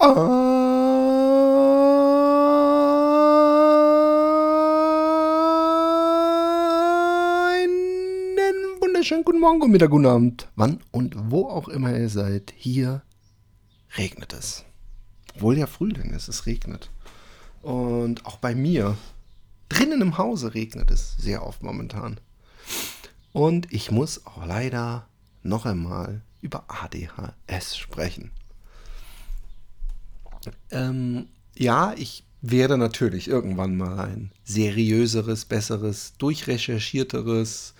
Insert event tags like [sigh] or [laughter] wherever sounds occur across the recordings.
Einen wunderschönen guten Morgen, guten Mittag, guten Abend. Wann und wo auch immer ihr seid, hier regnet es. Obwohl ja Frühling ist, es regnet. Und auch bei mir, drinnen im Hause regnet es sehr oft momentan. Und ich muss auch leider noch einmal über ADHS sprechen. Ähm, ja, ich werde natürlich irgendwann mal ein seriöseres, besseres, durchrecherchierteres,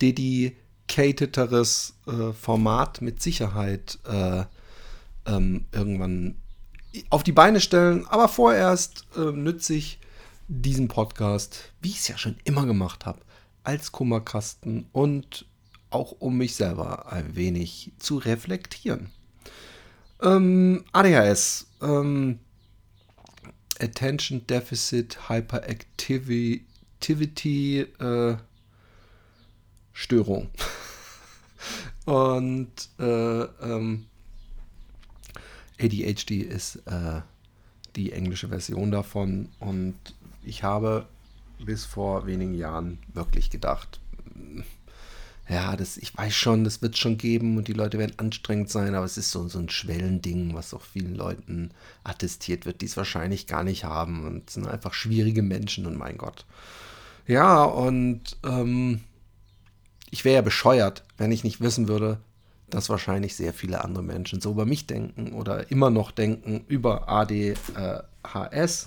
dedicateteres äh, Format mit Sicherheit äh, ähm, irgendwann auf die Beine stellen. Aber vorerst äh, nütze ich diesen Podcast, wie ich es ja schon immer gemacht habe, als Kummerkasten und auch um mich selber ein wenig zu reflektieren. Ähm, ADHS, ähm, Attention Deficit Hyperactivity äh, Störung. [laughs] Und äh, ähm, ADHD ist äh, die englische Version davon. Und ich habe bis vor wenigen Jahren wirklich gedacht, ja, das, ich weiß schon, das wird schon geben und die Leute werden anstrengend sein, aber es ist so, so ein Schwellending, was auch vielen Leuten attestiert wird, die es wahrscheinlich gar nicht haben und sind einfach schwierige Menschen und mein Gott. Ja, und ähm, ich wäre ja bescheuert, wenn ich nicht wissen würde, dass wahrscheinlich sehr viele andere Menschen so über mich denken oder immer noch denken über ADHS.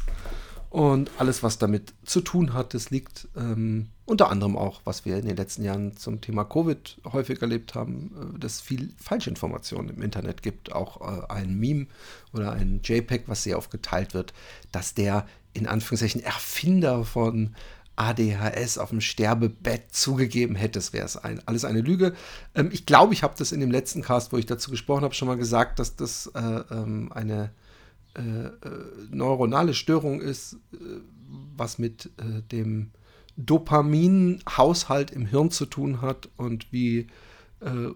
Und alles, was damit zu tun hat, das liegt ähm, unter anderem auch, was wir in den letzten Jahren zum Thema Covid häufig erlebt haben, äh, dass viel Falschinformationen im Internet gibt. Auch äh, ein Meme oder ein JPEG, was sehr oft geteilt wird, dass der in Anführungszeichen Erfinder von ADHS auf dem Sterbebett zugegeben hätte, es wäre es ein, alles eine Lüge. Ähm, ich glaube, ich habe das in dem letzten Cast, wo ich dazu gesprochen habe, schon mal gesagt, dass das äh, ähm, eine äh, äh, neuronale Störung ist, äh, was mit äh, dem Dopaminhaushalt im Hirn zu tun hat und wie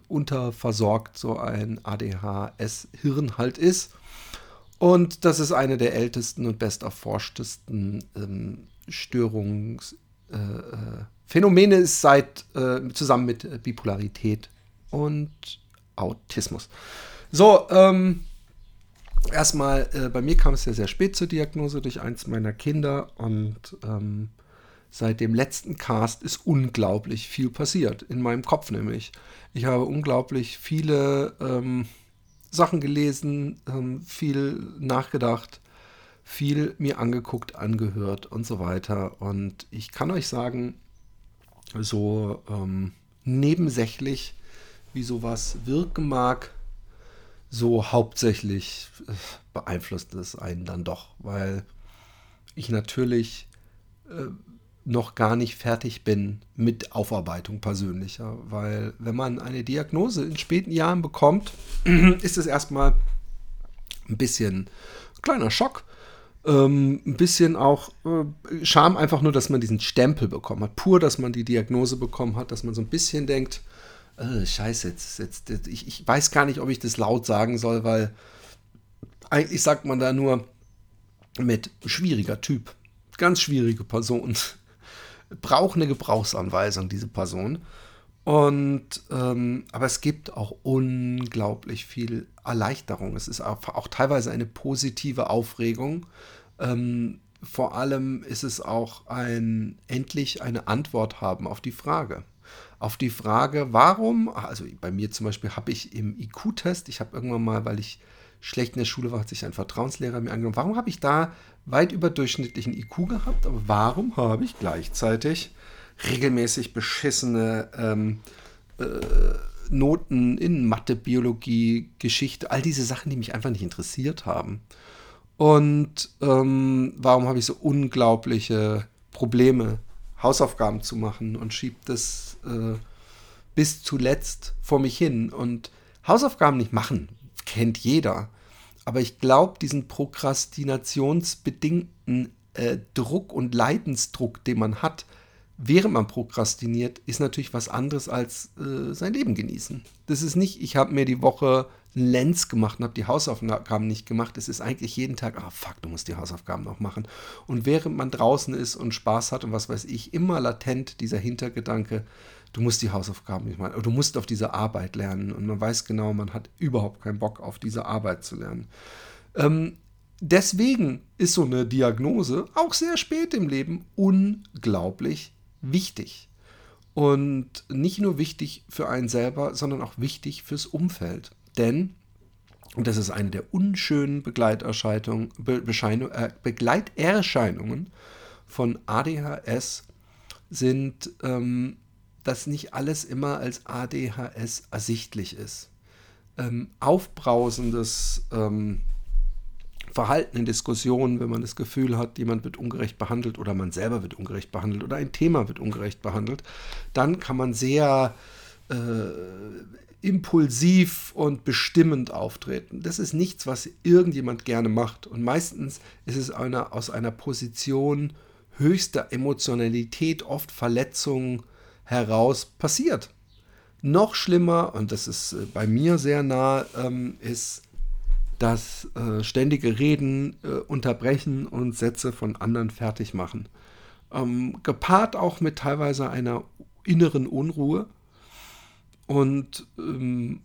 unterversorgt so ein ADHS-Hirn halt ist. Und das ist eine der ältesten und besterforschtesten ähm, Störungsphänomene äh, ist seit äh, zusammen mit Bipolarität und Autismus. So, ähm, erstmal, äh, bei mir kam es ja sehr spät zur Diagnose durch eins meiner Kinder und ähm, seit dem letzten Cast ist unglaublich viel passiert. In meinem Kopf nämlich. Ich habe unglaublich viele ähm, Sachen gelesen, ähm, viel nachgedacht, viel mir angeguckt, angehört und so weiter. Und ich kann euch sagen, so ähm, nebensächlich, wie sowas wirken mag, so hauptsächlich äh, beeinflusst es einen dann doch, weil ich natürlich äh, noch gar nicht fertig bin mit Aufarbeitung persönlicher, weil wenn man eine Diagnose in späten Jahren bekommt, [clears throat] ist es erstmal ein bisschen ein kleiner Schock, ähm, ein bisschen auch äh, Scham einfach nur, dass man diesen Stempel bekommen hat, pur, dass man die Diagnose bekommen hat, dass man so ein bisschen denkt, äh, scheiße, jetzt, jetzt, jetzt ich, ich weiß gar nicht, ob ich das laut sagen soll, weil eigentlich sagt man da nur mit schwieriger Typ, ganz schwierige Person, [laughs] braucht eine Gebrauchsanweisung, diese Person. Und ähm, aber es gibt auch unglaublich viel Erleichterung. Es ist auch, auch teilweise eine positive Aufregung. Ähm, vor allem ist es auch ein endlich eine Antwort haben auf die Frage auf die Frage, warum, also bei mir zum Beispiel habe ich im IQ-Test, ich habe irgendwann mal, weil ich schlecht in der Schule war, hat sich ein Vertrauenslehrer mir angenommen, warum habe ich da weit überdurchschnittlichen IQ gehabt, aber warum habe ich gleichzeitig regelmäßig beschissene ähm, äh, Noten in Mathe, Biologie, Geschichte, all diese Sachen, die mich einfach nicht interessiert haben. Und ähm, warum habe ich so unglaubliche Probleme Hausaufgaben zu machen und schiebt das äh, bis zuletzt vor mich hin. Und Hausaufgaben nicht machen, kennt jeder. Aber ich glaube, diesen prokrastinationsbedingten äh, Druck und Leidensdruck, den man hat, während man prokrastiniert, ist natürlich was anderes als äh, sein Leben genießen. Das ist nicht, ich habe mir die Woche Lenz gemacht und habe die Hausaufgaben nicht gemacht. Es ist eigentlich jeden Tag, ah fuck, du musst die Hausaufgaben noch machen. Und während man draußen ist und Spaß hat und was weiß ich, immer latent dieser Hintergedanke, du musst die Hausaufgaben nicht machen, du musst auf diese Arbeit lernen. Und man weiß genau, man hat überhaupt keinen Bock auf diese Arbeit zu lernen. Ähm, deswegen ist so eine Diagnose auch sehr spät im Leben unglaublich wichtig. Und nicht nur wichtig für einen selber, sondern auch wichtig fürs Umfeld. Denn, und das ist eine der unschönen äh, Begleiterscheinungen von ADHS, sind, ähm, dass nicht alles immer als ADHS ersichtlich ist. Ähm, aufbrausendes ähm, Verhalten in Diskussionen, wenn man das Gefühl hat, jemand wird ungerecht behandelt oder man selber wird ungerecht behandelt oder ein Thema wird ungerecht behandelt, dann kann man sehr äh, impulsiv und bestimmend auftreten. Das ist nichts, was irgendjemand gerne macht. Und meistens ist es einer, aus einer Position höchster Emotionalität, oft Verletzungen heraus passiert. Noch schlimmer, und das ist äh, bei mir sehr nah, ähm, ist das äh, ständige Reden, äh, Unterbrechen und Sätze von anderen fertig machen. Ähm, gepaart auch mit teilweise einer inneren Unruhe und ähm,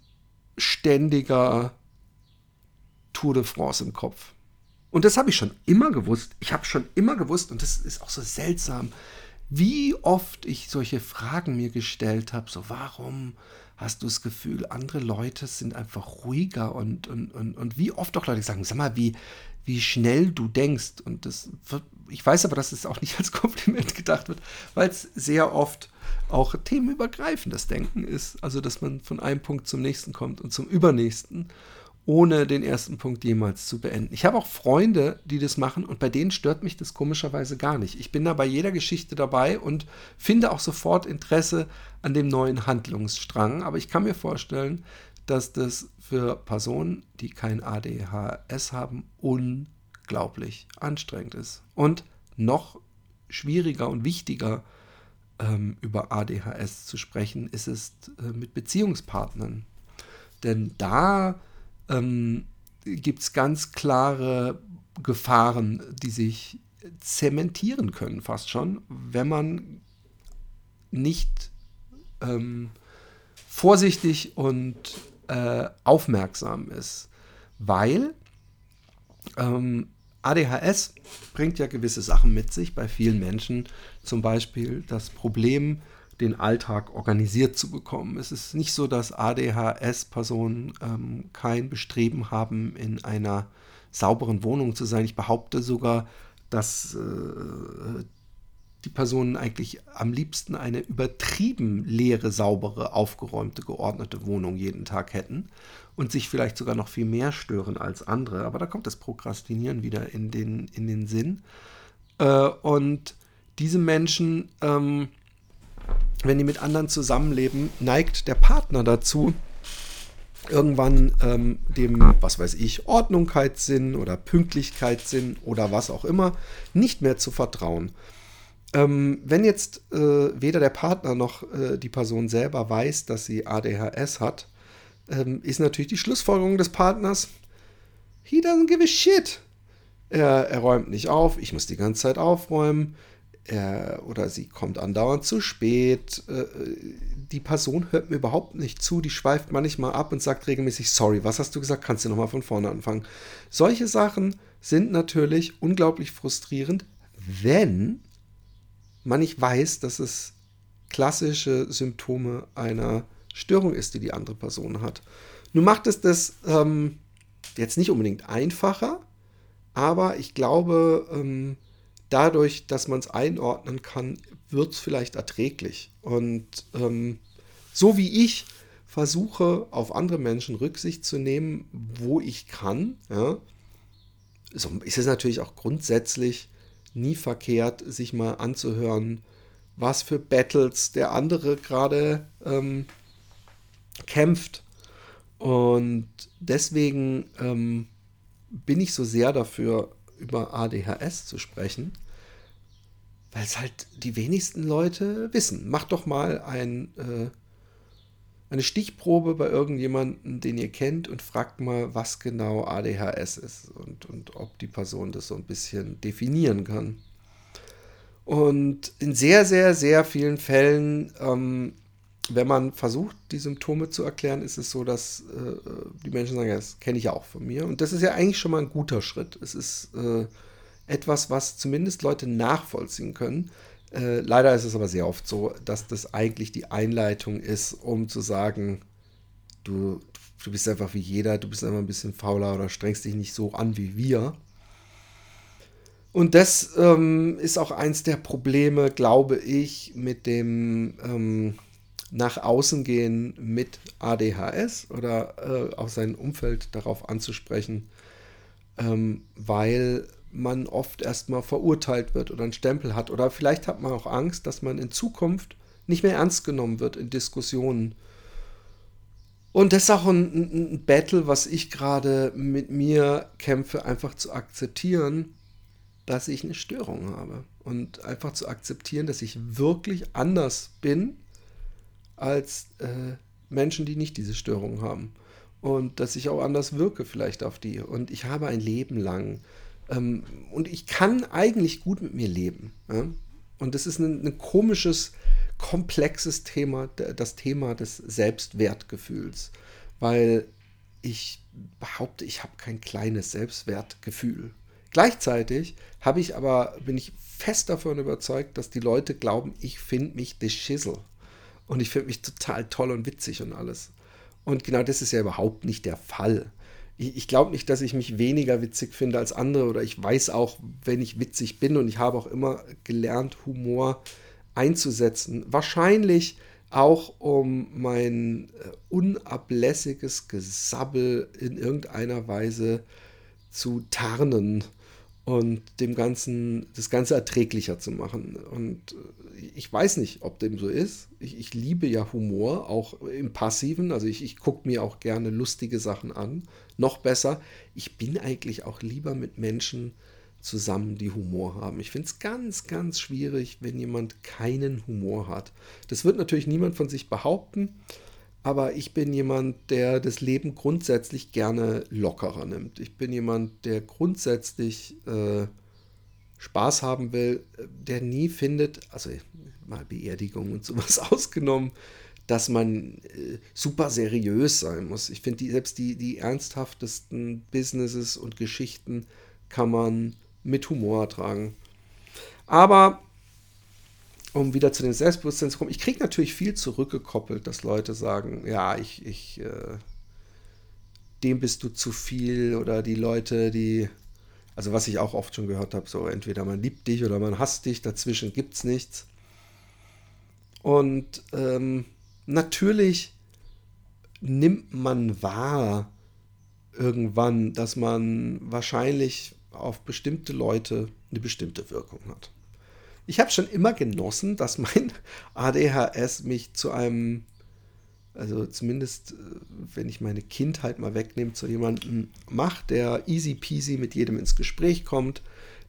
ständiger Tour de France im Kopf. Und das habe ich schon immer gewusst. Ich habe schon immer gewusst, und das ist auch so seltsam, wie oft ich solche Fragen mir gestellt habe, so warum hast du das Gefühl, andere Leute sind einfach ruhiger und, und, und, und wie oft auch Leute sagen, sag mal, wie, wie schnell du denkst. Und das wird, ich weiß aber, dass es auch nicht als [laughs] Kompliment gedacht wird, weil es sehr oft auch themenübergreifendes Denken ist. Also, dass man von einem Punkt zum nächsten kommt und zum übernächsten ohne den ersten Punkt jemals zu beenden. Ich habe auch Freunde, die das machen und bei denen stört mich das komischerweise gar nicht. Ich bin da bei jeder Geschichte dabei und finde auch sofort Interesse an dem neuen Handlungsstrang. Aber ich kann mir vorstellen, dass das für Personen, die kein ADHS haben, unglaublich anstrengend ist. Und noch schwieriger und wichtiger ähm, über ADHS zu sprechen, ist es äh, mit Beziehungspartnern. Denn da ähm, gibt es ganz klare Gefahren, die sich zementieren können, fast schon, wenn man nicht ähm, vorsichtig und äh, aufmerksam ist. Weil ähm, ADHS bringt ja gewisse Sachen mit sich bei vielen Menschen, zum Beispiel das Problem, den Alltag organisiert zu bekommen. Es ist nicht so, dass ADHS-Personen ähm, kein Bestreben haben, in einer sauberen Wohnung zu sein. Ich behaupte sogar, dass äh, die Personen eigentlich am liebsten eine übertrieben leere, saubere, aufgeräumte, geordnete Wohnung jeden Tag hätten und sich vielleicht sogar noch viel mehr stören als andere. Aber da kommt das Prokrastinieren wieder in den, in den Sinn. Äh, und diese Menschen ähm, wenn die mit anderen zusammenleben, neigt der Partner dazu, irgendwann ähm, dem, was weiß ich, Ordnungkeitssinn oder Pünktlichkeitssinn oder was auch immer, nicht mehr zu vertrauen. Ähm, wenn jetzt äh, weder der Partner noch äh, die Person selber weiß, dass sie ADHS hat, ähm, ist natürlich die Schlussfolgerung des Partners, he doesn't give a shit. Er, er räumt nicht auf, ich muss die ganze Zeit aufräumen er oder sie kommt andauernd zu spät. Äh, die Person hört mir überhaupt nicht zu, die schweift manchmal ab und sagt regelmäßig, sorry, was hast du gesagt, kannst du nochmal von vorne anfangen. Solche Sachen sind natürlich unglaublich frustrierend, wenn man nicht weiß, dass es klassische Symptome einer Störung ist, die die andere Person hat. Nun macht es das ähm, jetzt nicht unbedingt einfacher, aber ich glaube, ähm, dadurch, dass man es einordnen kann, wird es vielleicht erträglich. Und ähm, so wie ich versuche, auf andere Menschen Rücksicht zu nehmen, wo ich kann, ja, so ist es natürlich auch grundsätzlich nie verkehrt, sich mal anzuhören, was für Battles der andere gerade ähm, kämpft. Und deswegen ähm, bin ich so sehr dafür, über ADHS zu sprechen, weil es halt die wenigsten Leute wissen. Mach doch mal ein, äh, eine Stichprobe bei irgendjemandem, den ihr kennt und fragt mal, was genau ADHS ist und, und ob die Person das so ein bisschen definieren kann. Und in sehr, sehr, sehr vielen Fällen, ähm, wenn man versucht, die Symptome zu erklären, ist es so, dass äh, die Menschen sagen, das kenne ich ja auch von mir. Und das ist ja eigentlich schon mal ein guter Schritt. Es ist äh, etwas, was zumindest Leute nachvollziehen können. Äh, leider ist es aber sehr oft so, dass das eigentlich die Einleitung ist, um zu sagen, du, du bist einfach wie jeder, du bist einfach ein bisschen fauler oder strengst dich nicht so an wie wir. Und das ähm, ist auch eins der Probleme, glaube ich, mit dem ähm, nach außen gehen mit ADHS oder äh, auch sein Umfeld darauf anzusprechen, ähm, weil man oft erstmal verurteilt wird oder einen Stempel hat. Oder vielleicht hat man auch Angst, dass man in Zukunft nicht mehr ernst genommen wird in Diskussionen. Und das ist auch ein, ein Battle, was ich gerade mit mir kämpfe, einfach zu akzeptieren, dass ich eine Störung habe. Und einfach zu akzeptieren, dass ich wirklich anders bin als äh, Menschen, die nicht diese Störung haben. Und dass ich auch anders wirke vielleicht auf die. Und ich habe ein Leben lang. Ähm, und ich kann eigentlich gut mit mir leben. Ja? Und das ist ein, ein komisches, komplexes Thema, das Thema des Selbstwertgefühls. Weil ich behaupte, ich habe kein kleines Selbstwertgefühl. Gleichzeitig habe ich aber, bin ich fest davon überzeugt, dass die Leute glauben, ich finde mich the Schissel. Und ich finde mich total toll und witzig und alles. Und genau das ist ja überhaupt nicht der Fall. Ich, ich glaube nicht, dass ich mich weniger witzig finde als andere oder ich weiß auch, wenn ich witzig bin und ich habe auch immer gelernt, Humor einzusetzen. Wahrscheinlich auch um mein äh, unablässiges Gesabbel in irgendeiner Weise zu tarnen und dem Ganzen, das Ganze erträglicher zu machen. Und äh, ich weiß nicht, ob dem so ist. Ich, ich liebe ja Humor, auch im Passiven. Also ich, ich gucke mir auch gerne lustige Sachen an. Noch besser, ich bin eigentlich auch lieber mit Menschen zusammen, die Humor haben. Ich finde es ganz, ganz schwierig, wenn jemand keinen Humor hat. Das wird natürlich niemand von sich behaupten. Aber ich bin jemand, der das Leben grundsätzlich gerne lockerer nimmt. Ich bin jemand, der grundsätzlich äh, Spaß haben will, der nie findet, also mal Beerdigung und sowas [laughs] ausgenommen, dass man äh, super seriös sein muss. Ich finde, selbst die, die ernsthaftesten Businesses und Geschichten kann man mit Humor ertragen. Aber um wieder zu dem Selbstbewusstsein zu kommen, ich kriege natürlich viel zurückgekoppelt, dass Leute sagen, ja, ich, ich, äh, dem bist du zu viel oder die Leute, die, also was ich auch oft schon gehört habe, so entweder man liebt dich oder man hasst dich, dazwischen gibt es nichts. Und ähm, natürlich nimmt man wahr irgendwann, dass man wahrscheinlich auf bestimmte Leute eine bestimmte Wirkung hat. Ich habe schon immer genossen, dass mein [laughs] ADHS mich zu einem, also zumindest äh, wenn ich meine Kindheit mal wegnehme, zu jemandem macht, der easy peasy mit jedem ins Gespräch kommt,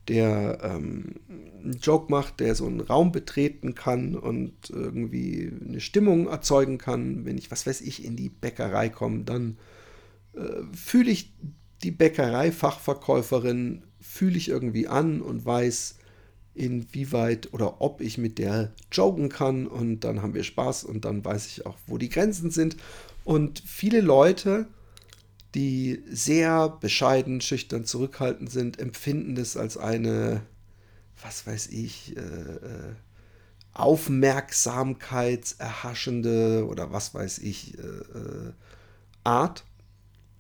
der ähm, einen Joke macht, der so einen Raum betreten kann und irgendwie eine Stimmung erzeugen kann. Wenn ich, was weiß ich, in die Bäckerei komme, dann äh, fühle ich die Bäckerei-Fachverkäuferin, fühle ich irgendwie an und weiß, inwieweit oder ob ich mit der joggen kann und dann haben wir Spaß und dann weiß ich auch, wo die Grenzen sind. Und viele Leute, die sehr bescheiden, schüchtern, zurückhaltend sind, empfinden das als eine, was weiß ich, äh, äh aufmerksamkeitserhaschende oder was weiß ich, äh, äh, Art.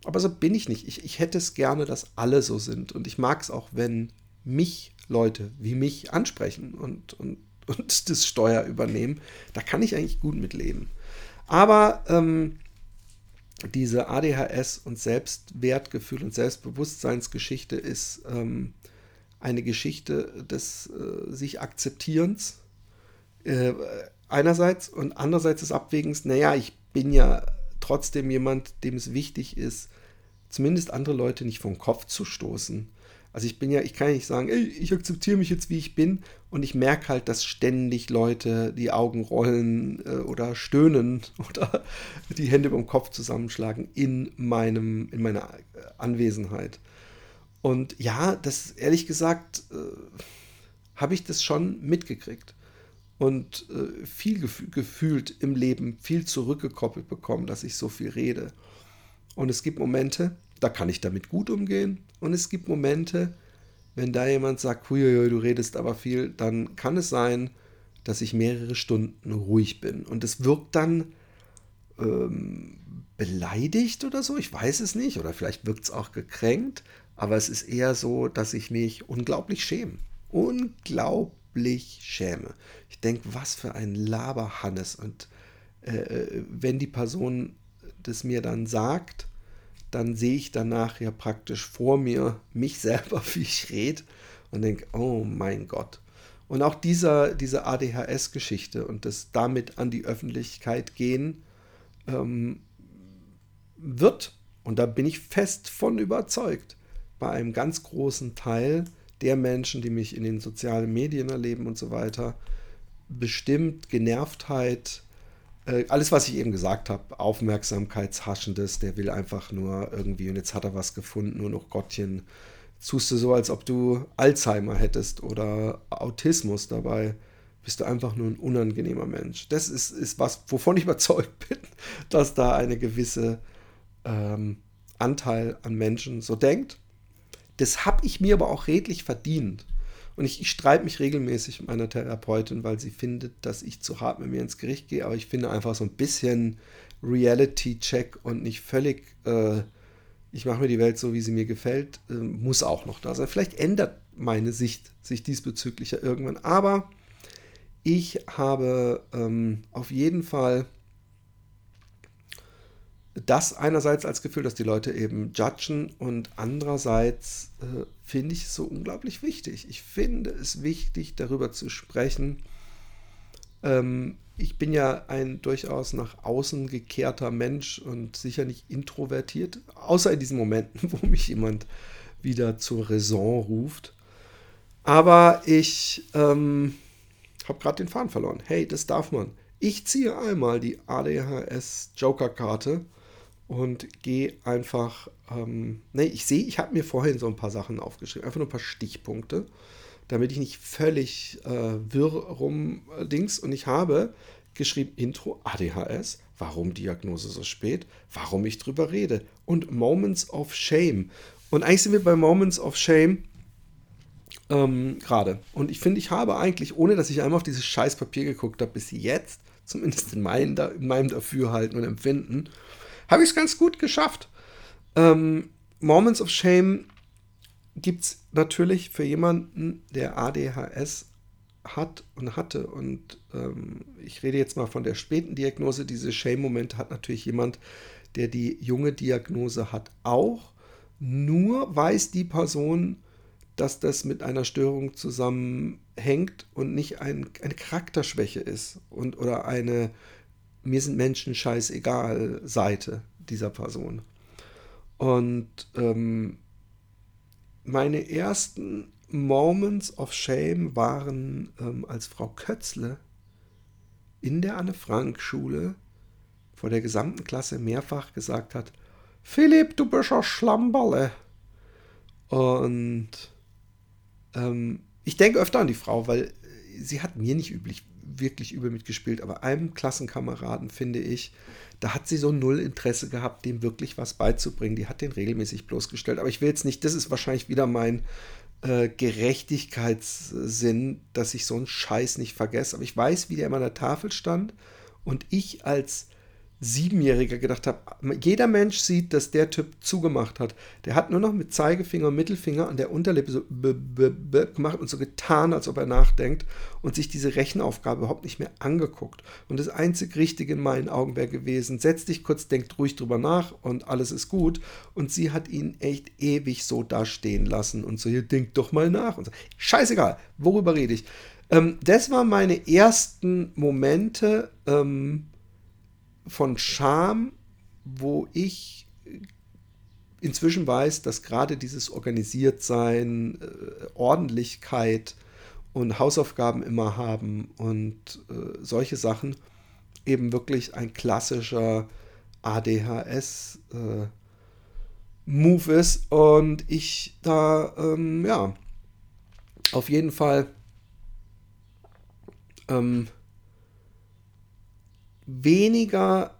Aber so bin ich nicht. Ich, ich hätte es gerne, dass alle so sind. Und ich mag es auch, wenn mich Leute wie mich ansprechen und, und, [laughs] und das Steuer übernehmen. Da kann ich eigentlich gut mit leben. Aber ähm, diese ADHS und Selbstwertgefühl und Selbstbewusstseinsgeschichte ist ähm, eine Geschichte des äh, sich Akzeptierens äh, einerseits und andererseits des Abwägens, naja, ich bin ja trotzdem jemand, dem es wichtig ist, zumindest andere Leute nicht vom Kopf zu stoßen Also ich bin ja, ich kann ja nicht sagen, ey, ich akzeptiere mich jetzt, wie ich bin. Und ich merke halt, dass ständig Leute die Augen rollen äh, oder stöhnen [laughs] oder die Hände beim Kopf zusammenschlagen in meinem, in meiner Anwesenheit. Und ja, das ehrlich gesagt, äh, habe ich das schon mitgekriegt und äh, viel gef gefühlt im Leben, viel zurückgekoppelt bekommen, dass ich so viel rede. Und es gibt Momente, da kann ich damit gut umgehen. Und es gibt Momente, wenn da jemand sagt, huiuiui, du redest aber viel, dann kann es sein, dass ich mehrere Stunden ruhig bin. Und es wirkt dann ähm, beleidigt oder so, ich weiß es nicht. Oder vielleicht wirkt es auch gekränkt. Aber es ist eher so, dass ich mich unglaublich schäme. Unglaublich schäme. Ich denke, was für ein Laberhannes. Und äh, äh, wenn die Person das mir dann sagt, dann sehe ich danach ja praktisch vor mir mich selber, [laughs] wie ich rede und denke, oh mein Gott. Und auch dieser, diese ADHS-Geschichte und das damit an die Öffentlichkeit gehen, ähm, wird, und da bin ich fest von überzeugt, bei einem ganz großen Teil der Menschen, die mich in den sozialen Medien erleben und so weiter, bestimmt Genervtheit, äh, alles, was ich eben gesagt habe, Aufmerksamkeitshaschendes, der will einfach nur irgendwie, und jetzt hat er was gefunden, nur noch Gottchen. Tust du so, als ob du Alzheimer hättest oder Autismus dabei. Bist du einfach nur ein unangenehmer Mensch. Das ist, ist was, wovon ich [laughs] überzeugt bin, dass da eine gewisse ähm, Anteil an Menschen so denkt. Das habe ich mir aber auch redlich verdient. Und ich, ich streite mich regelmäßig mit meiner Therapeutin, weil sie findet, dass ich zu hart mit mir ins Gericht gehe. Aber ich finde einfach so ein bisschen Reality-Check und nicht völlig, äh, ich mache mir die Welt so, wie sie mir gefällt, äh, muss auch noch da sein. Vielleicht ändert meine Sicht sich diesbezüglich ja irgendwann. Aber ich habe ähm, auf jeden Fall das einerseits als Gefühl, dass die Leute eben judgen und andererseits äh, finde ich es so unglaublich wichtig. Ich finde es wichtig, darüber zu sprechen. Ähm, ich bin ja ein durchaus nach außen gekehrter Mensch und sicher nicht introvertiert, außer in diesen Momenten, [laughs] wo mich jemand wieder zur Raison ruft. Aber ich ähm, habe gerade den Faden verloren. Hey, das darf man. Ich ziehe einmal die ADHS Joker-Karte und gehe einfach, ähm, nee, ich sehe, ich habe mir vorhin so ein paar Sachen aufgeschrieben, einfach nur ein paar Stichpunkte, damit ich nicht völlig äh, wirr rumdings und ich habe geschrieben Intro ADHS, warum Diagnose so spät, warum ich drüber rede und Moments of Shame. Und eigentlich sind wir bei Moments of Shame ähm, gerade. Und ich finde, ich habe eigentlich, ohne dass ich einmal auf dieses scheiß Papier geguckt habe, bis jetzt, zumindest in, mein, in meinem Dafürhalten und Empfinden, habe ich es ganz gut geschafft. Ähm, Moments of Shame gibt es natürlich für jemanden, der ADHS hat und hatte. Und ähm, ich rede jetzt mal von der späten Diagnose. Diese Shame-Momente hat natürlich jemand, der die junge Diagnose hat, auch. Nur weiß die Person, dass das mit einer Störung zusammenhängt und nicht ein, eine Charakterschwäche ist und, oder eine mir sind Menschen scheißegal Seite dieser Person. Und ähm, meine ersten Moments of Shame waren, ähm, als Frau Kötzle in der Anne-Frank-Schule vor der gesamten Klasse mehrfach gesagt hat, Philipp, du bist ein Schlamberle. Und ähm, ich denke öfter an die Frau, weil sie hat mir nicht üblich wirklich übel mitgespielt, aber einem Klassenkameraden finde ich, da hat sie so null Interesse gehabt, dem wirklich was beizubringen. Die hat den regelmäßig bloßgestellt. Aber ich will jetzt nicht, das ist wahrscheinlich wieder mein äh, Gerechtigkeitssinn, dass ich so einen Scheiß nicht vergesse. Aber ich weiß, wie der immer an der Tafel stand und ich als Siebenjähriger gedacht habe, jeder Mensch sieht, dass der Typ zugemacht hat. Der hat nur noch mit Zeigefinger und Mittelfinger an der Unterlippe so gemacht und so getan, als ob er nachdenkt und sich diese Rechenaufgabe überhaupt nicht mehr angeguckt. Und das einzig Richtige in meinen Augen wäre gewesen, setz dich kurz, denk ruhig drüber nach und alles ist gut. Und sie hat ihn echt ewig so dastehen lassen und so, hier, denk doch mal nach. Und so. Scheißegal, worüber rede ich? Ähm, das waren meine ersten Momente, ähm, von Scham, wo ich inzwischen weiß, dass gerade dieses Organisiertsein, äh, Ordentlichkeit und Hausaufgaben immer haben und äh, solche Sachen eben wirklich ein klassischer ADHS äh, Move ist und ich da ähm, ja auf jeden Fall ähm, weniger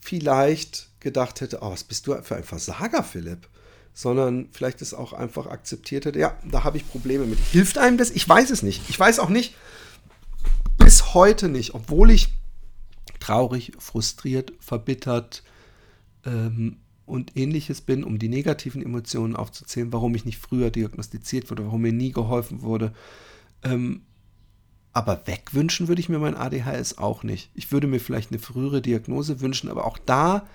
vielleicht gedacht hätte, oh, was bist du für ein Versager, Philipp? Sondern vielleicht ist auch einfach akzeptiert hätte, ja, da habe ich Probleme mit. Hilft einem das? Ich weiß es nicht. Ich weiß auch nicht, bis heute nicht, obwohl ich traurig, frustriert, verbittert ähm, und ähnliches bin, um die negativen Emotionen aufzuzählen, warum ich nicht früher diagnostiziert wurde, warum mir nie geholfen wurde. Ähm, aber wegwünschen würde ich mir mein ADHS auch nicht. Ich würde mir vielleicht eine frühere Diagnose wünschen, aber auch da,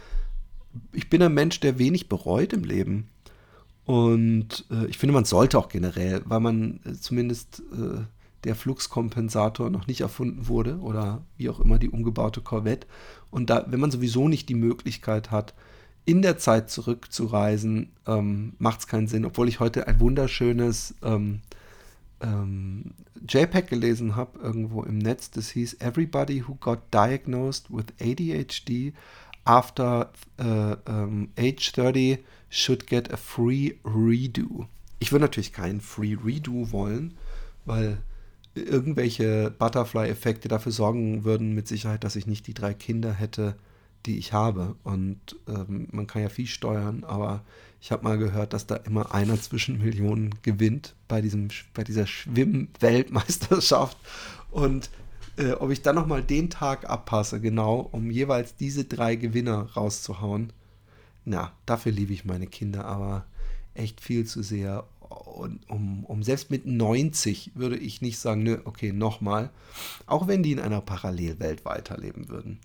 ich bin ein Mensch, der wenig bereut im Leben. Und äh, ich finde, man sollte auch generell, weil man äh, zumindest äh, der Fluxkompensator noch nicht erfunden wurde oder wie auch immer die umgebaute Corvette. Und da, wenn man sowieso nicht die Möglichkeit hat, in der Zeit zurückzureisen, ähm, macht es keinen Sinn, obwohl ich heute ein wunderschönes ähm, ähm, JPEG gelesen habe, irgendwo im Netz, das hieß Everybody who got diagnosed with ADHD after uh, um, age 30 should get a free redo. Ich würde natürlich keinen Free Redo wollen, weil irgendwelche Butterfly-Effekte dafür sorgen würden mit Sicherheit, dass ich nicht die drei Kinder hätte, die ich habe. Und ähm, man kann ja viel steuern, aber ich habe mal gehört, dass da immer einer zwischen Millionen gewinnt bei, diesem, bei dieser Schwimm-Weltmeisterschaft. Und äh, ob ich dann nochmal den Tag abpasse, genau, um jeweils diese drei Gewinner rauszuhauen, na, dafür liebe ich meine Kinder aber echt viel zu sehr und um, um selbst mit 90 würde ich nicht sagen, nö, okay, nochmal. Auch wenn die in einer Parallelwelt weiterleben würden.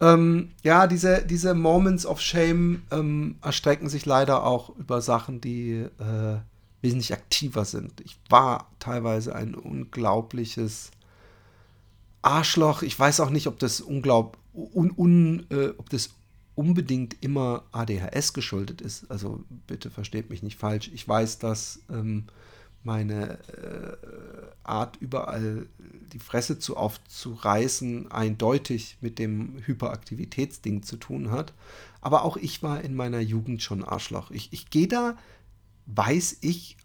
Ähm, ja, diese, diese Moments of Shame ähm, erstrecken sich leider auch über Sachen, die äh, wesentlich aktiver sind. Ich war teilweise ein unglaubliches Arschloch. Ich weiß auch nicht, ob das unglaub, un, un, äh, ob das unbedingt immer ADHS geschuldet ist. Also bitte versteht mich nicht falsch. Ich weiß, dass ähm, meine äh, Art, überall die Fresse zu aufzureißen, eindeutig mit dem Hyperaktivitätsding zu tun hat. Aber auch ich war in meiner Jugend schon Arschloch. Ich, ich gehe da, weiß ich,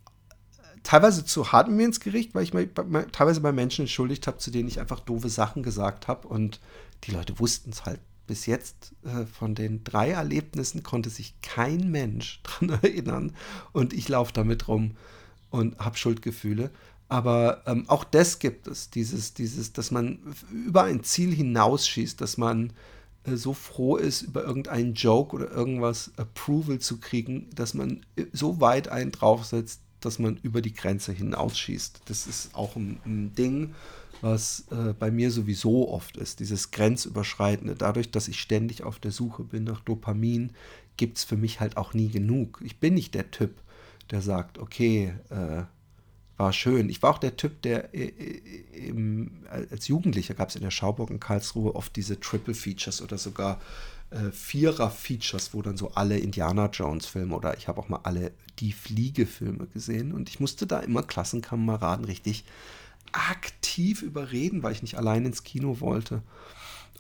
teilweise zu hart mit mir ins Gericht, weil ich mir teilweise bei Menschen entschuldigt habe, zu denen ich einfach doofe Sachen gesagt habe. Und die Leute wussten es halt bis jetzt äh, von den drei Erlebnissen konnte sich kein Mensch [laughs] dran erinnern und ich laufe damit rum und habe Schuldgefühle. Aber ähm, auch das gibt es, dieses, dieses, dass man über ein Ziel hinausschießt, dass man äh, so froh ist, über irgendeinen Joke oder irgendwas Approval zu kriegen, dass man äh, so weit einen draufsetzt, dass man über die Grenze hinausschießt. Das ist auch ein, ein Ding, was äh, bei mir sowieso oft ist, dieses Grenzüberschreitende. Dadurch, dass ich ständig auf der Suche bin nach Dopamin, gibt es für mich halt auch nie genug. Ich bin nicht der Typ, der sagt, okay, äh, war schön. Ich war auch der Typ, der äh, äh im, als Jugendlicher gab es in der Schauburg in Karlsruhe oft diese Triple Features oder sogar äh, Vierer-Features, wo dann so alle Indiana Jones-Filme oder ich habe auch mal alle Die Fliege-Filme gesehen und ich musste da immer Klassenkameraden richtig aktiv überreden, weil ich nicht allein ins Kino wollte.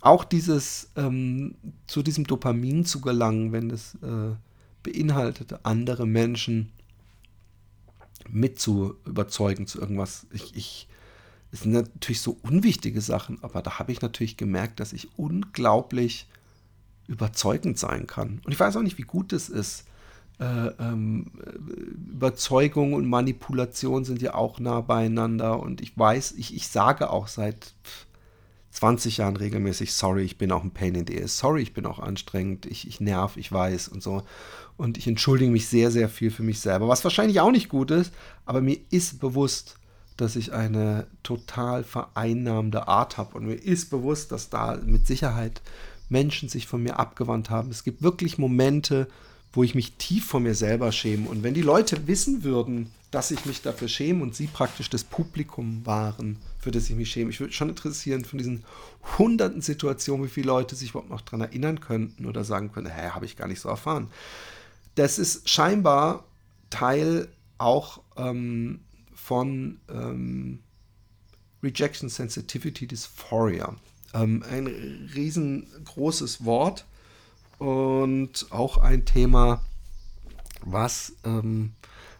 Auch dieses ähm, zu diesem Dopamin zu gelangen, wenn es äh, beinhaltete, andere Menschen mit zu überzeugen zu irgendwas. Ich, ich, es sind natürlich so unwichtige Sachen, aber da habe ich natürlich gemerkt, dass ich unglaublich überzeugend sein kann. Und ich weiß auch nicht, wie gut es ist, äh, ähm, Überzeugung und Manipulation sind ja auch nah beieinander. Und ich weiß, ich, ich sage auch seit 20 Jahren regelmäßig, sorry, ich bin auch ein Pain in the ass, sorry, ich bin auch anstrengend, ich, ich nerv, ich weiß und so. Und ich entschuldige mich sehr, sehr viel für mich selber, was wahrscheinlich auch nicht gut ist, aber mir ist bewusst, dass ich eine total vereinnahmende Art habe. Und mir ist bewusst, dass da mit Sicherheit Menschen sich von mir abgewandt haben. Es gibt wirklich Momente, wo ich mich tief vor mir selber schäme. Und wenn die Leute wissen würden, dass ich mich dafür schäme und sie praktisch das Publikum waren, für das ich mich schäme, ich würde schon interessieren von diesen hunderten Situationen, wie viele Leute sich überhaupt noch daran erinnern könnten oder sagen können, hä, habe ich gar nicht so erfahren. das ist scheinbar Teil auch ähm, von ähm, Rejection Sensitivity Dysphoria. Ähm, ein riesengroßes Wort und auch ein Thema, was ähm,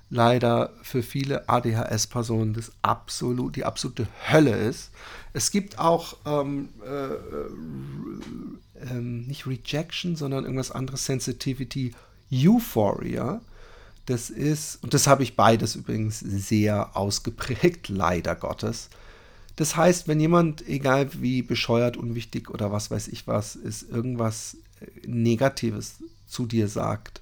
leider für viele ADHS-Personen das absolut, die absolute Hölle ist. Es gibt auch ähm, äh, äh, nicht Rejection, sondern irgendwas anderes, Sensitivity, Euphoria. Das ist, und das habe ich beides übrigens sehr ausgeprägt, [laughs] leider Gottes. Das heißt, wenn jemand, egal wie bescheuert, unwichtig oder was weiß ich was, ist, irgendwas Negatives zu dir sagt,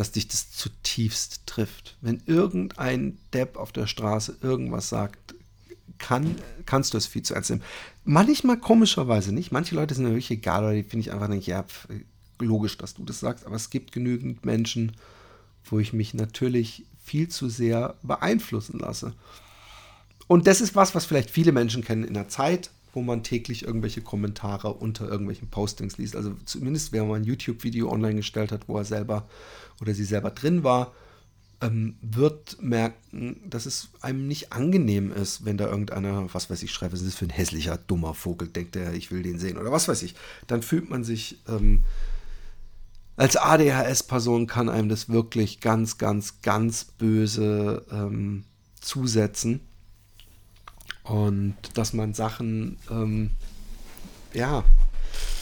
dass dich das zutiefst trifft. Wenn irgendein Depp auf der Straße irgendwas sagt, kann, kannst du es viel zu ernst nehmen. Manchmal komischerweise nicht. Manche Leute sind mir wirklich egal, oder die finde ich einfach nicht, ja, logisch, dass du das sagst, aber es gibt genügend Menschen, wo ich mich natürlich viel zu sehr beeinflussen lasse. Und das ist was, was vielleicht viele Menschen kennen in der Zeit, wo man täglich irgendwelche Kommentare unter irgendwelchen Postings liest. Also zumindest, wenn man ein YouTube-Video online gestellt hat, wo er selber oder sie selber drin war, ähm, wird merken, dass es einem nicht angenehm ist, wenn da irgendeiner, was weiß ich, schreibt, was ist das für ein hässlicher, dummer Vogel, denkt er, ich will den sehen oder was weiß ich. Dann fühlt man sich, ähm, als ADHS-Person kann einem das wirklich ganz, ganz, ganz böse ähm, zusetzen. Und dass man Sachen, ähm, ja,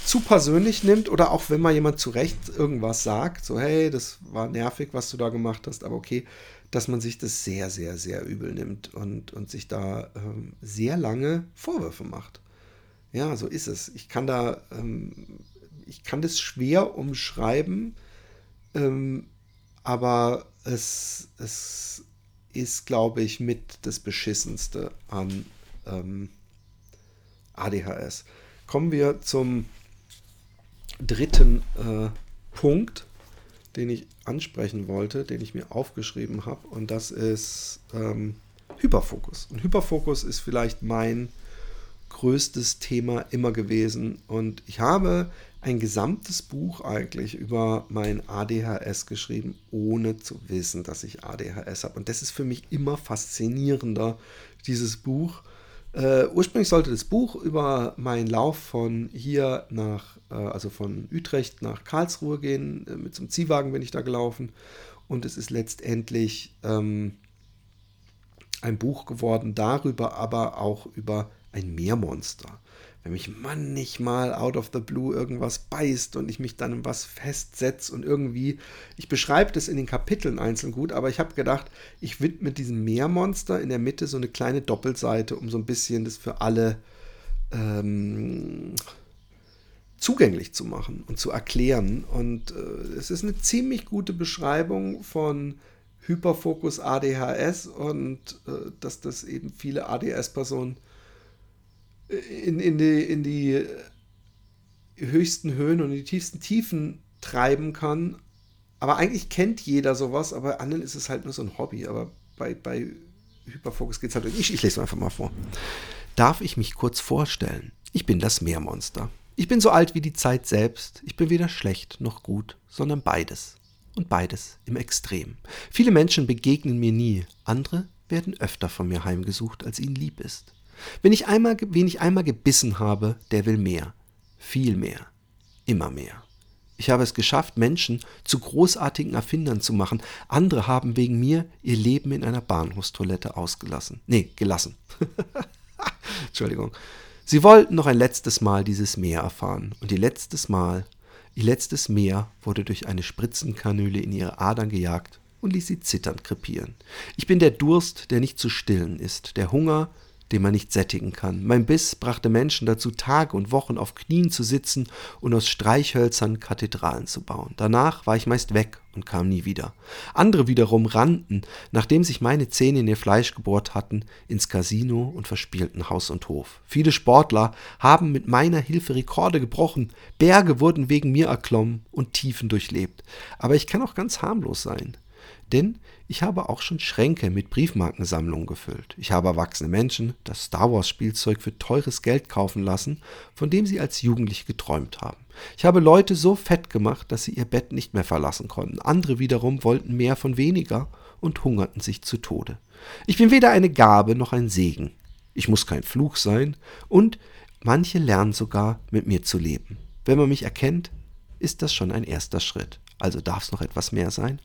zu persönlich nimmt oder auch wenn mal jemand zu Recht irgendwas sagt, so hey, das war nervig, was du da gemacht hast, aber okay, dass man sich das sehr, sehr, sehr übel nimmt und, und sich da ähm, sehr lange Vorwürfe macht. Ja, so ist es. Ich kann da, ähm, ich kann das schwer umschreiben, ähm, aber es, es ist, glaube ich, mit das Beschissenste an ähm, ADHS. Kommen wir zum dritten äh, Punkt, den ich ansprechen wollte, den ich mir aufgeschrieben habe, und das ist ähm, Hyperfokus. Und Hyperfokus ist vielleicht mein größtes Thema immer gewesen. Und ich habe ein gesamtes Buch eigentlich über mein ADHS geschrieben, ohne zu wissen, dass ich ADHS habe. Und das ist für mich immer faszinierender, dieses Buch. Äh, ursprünglich sollte das Buch über meinen Lauf von hier nach, äh, also von Utrecht nach Karlsruhe gehen. Äh, mit so Ziehwagen bin ich da gelaufen. Und es ist letztendlich ähm, ein Buch geworden darüber, aber auch über ein Meermonster wenn mich manchmal out of the blue irgendwas beißt und ich mich dann in was festsetze und irgendwie, ich beschreibe das in den Kapiteln einzeln gut, aber ich habe gedacht, ich widme diesem Meermonster in der Mitte so eine kleine Doppelseite, um so ein bisschen das für alle ähm, zugänglich zu machen und zu erklären. Und äh, es ist eine ziemlich gute Beschreibung von Hyperfokus ADHS und äh, dass das eben viele ADS-Personen in, in, die, in die höchsten Höhen und in die tiefsten Tiefen treiben kann. Aber eigentlich kennt jeder sowas, aber bei anderen ist es halt nur so ein Hobby. Aber bei, bei Hyperfokus geht es halt. Ich, ich lese einfach mal vor. Darf ich mich kurz vorstellen? Ich bin das Meermonster. Ich bin so alt wie die Zeit selbst. Ich bin weder schlecht noch gut, sondern beides. Und beides im Extrem. Viele Menschen begegnen mir nie. Andere werden öfter von mir heimgesucht, als ihnen lieb ist. Wenn ich einmal, wen ich einmal gebissen habe, der will mehr. Viel mehr. Immer mehr. Ich habe es geschafft, Menschen zu großartigen Erfindern zu machen. Andere haben wegen mir ihr Leben in einer Bahnhofstoilette ausgelassen. Nee, gelassen. [laughs] Entschuldigung. Sie wollten noch ein letztes Mal dieses Meer erfahren. Und ihr letztes Mal, ihr letztes Meer wurde durch eine Spritzenkanüle in ihre Adern gejagt und ließ sie zitternd krepieren. Ich bin der Durst, der nicht zu stillen ist, der Hunger, den man nicht sättigen kann. Mein Biss brachte Menschen dazu, Tage und Wochen auf Knien zu sitzen und aus Streichhölzern Kathedralen zu bauen. Danach war ich meist weg und kam nie wieder. Andere wiederum rannten, nachdem sich meine Zähne in ihr Fleisch gebohrt hatten, ins Casino und verspielten Haus und Hof. Viele Sportler haben mit meiner Hilfe Rekorde gebrochen, Berge wurden wegen mir erklommen und Tiefen durchlebt. Aber ich kann auch ganz harmlos sein. Denn ich habe auch schon Schränke mit Briefmarkensammlungen gefüllt. Ich habe erwachsene Menschen das Star Wars Spielzeug für teures Geld kaufen lassen, von dem sie als Jugendliche geträumt haben. Ich habe Leute so fett gemacht, dass sie ihr Bett nicht mehr verlassen konnten. Andere wiederum wollten mehr von weniger und hungerten sich zu Tode. Ich bin weder eine Gabe noch ein Segen. Ich muss kein Fluch sein und manche lernen sogar mit mir zu leben. Wenn man mich erkennt, ist das schon ein erster Schritt. Also darf es noch etwas mehr sein.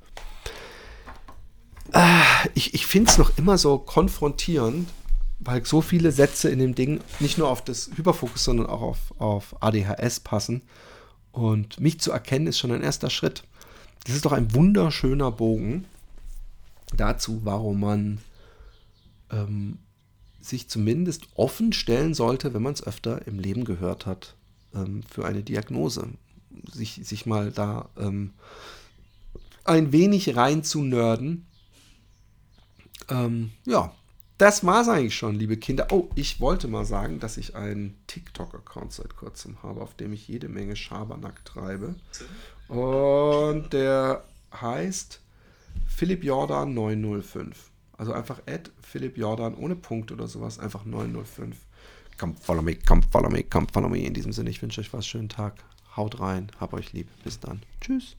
Ich ich finde es noch immer so konfrontierend, weil so viele Sätze in dem Ding nicht nur auf das Hyperfokus, sondern auch auf, auf ADHS passen. Und mich zu erkennen ist schon ein erster Schritt. Das ist doch ein wunderschöner Bogen dazu, warum man ähm, sich zumindest offen stellen sollte, wenn man es öfter im Leben gehört hat, ähm, für eine Diagnose. Sich, sich mal da ähm, ein wenig rein zu nörden. Ähm, ja, das war es eigentlich schon, liebe Kinder. Oh, ich wollte mal sagen, dass ich einen TikTok-Account seit kurzem habe, auf dem ich jede Menge Schabernack treibe. Und der heißt Philipp Jordan 905. Also einfach Add Philipp Jordan ohne Punkt oder sowas, einfach 905. Come follow me, come follow me, come follow me. In diesem Sinne, ich wünsche euch was. Schönen Tag. Haut rein, hab euch lieb. Bis dann. Tschüss.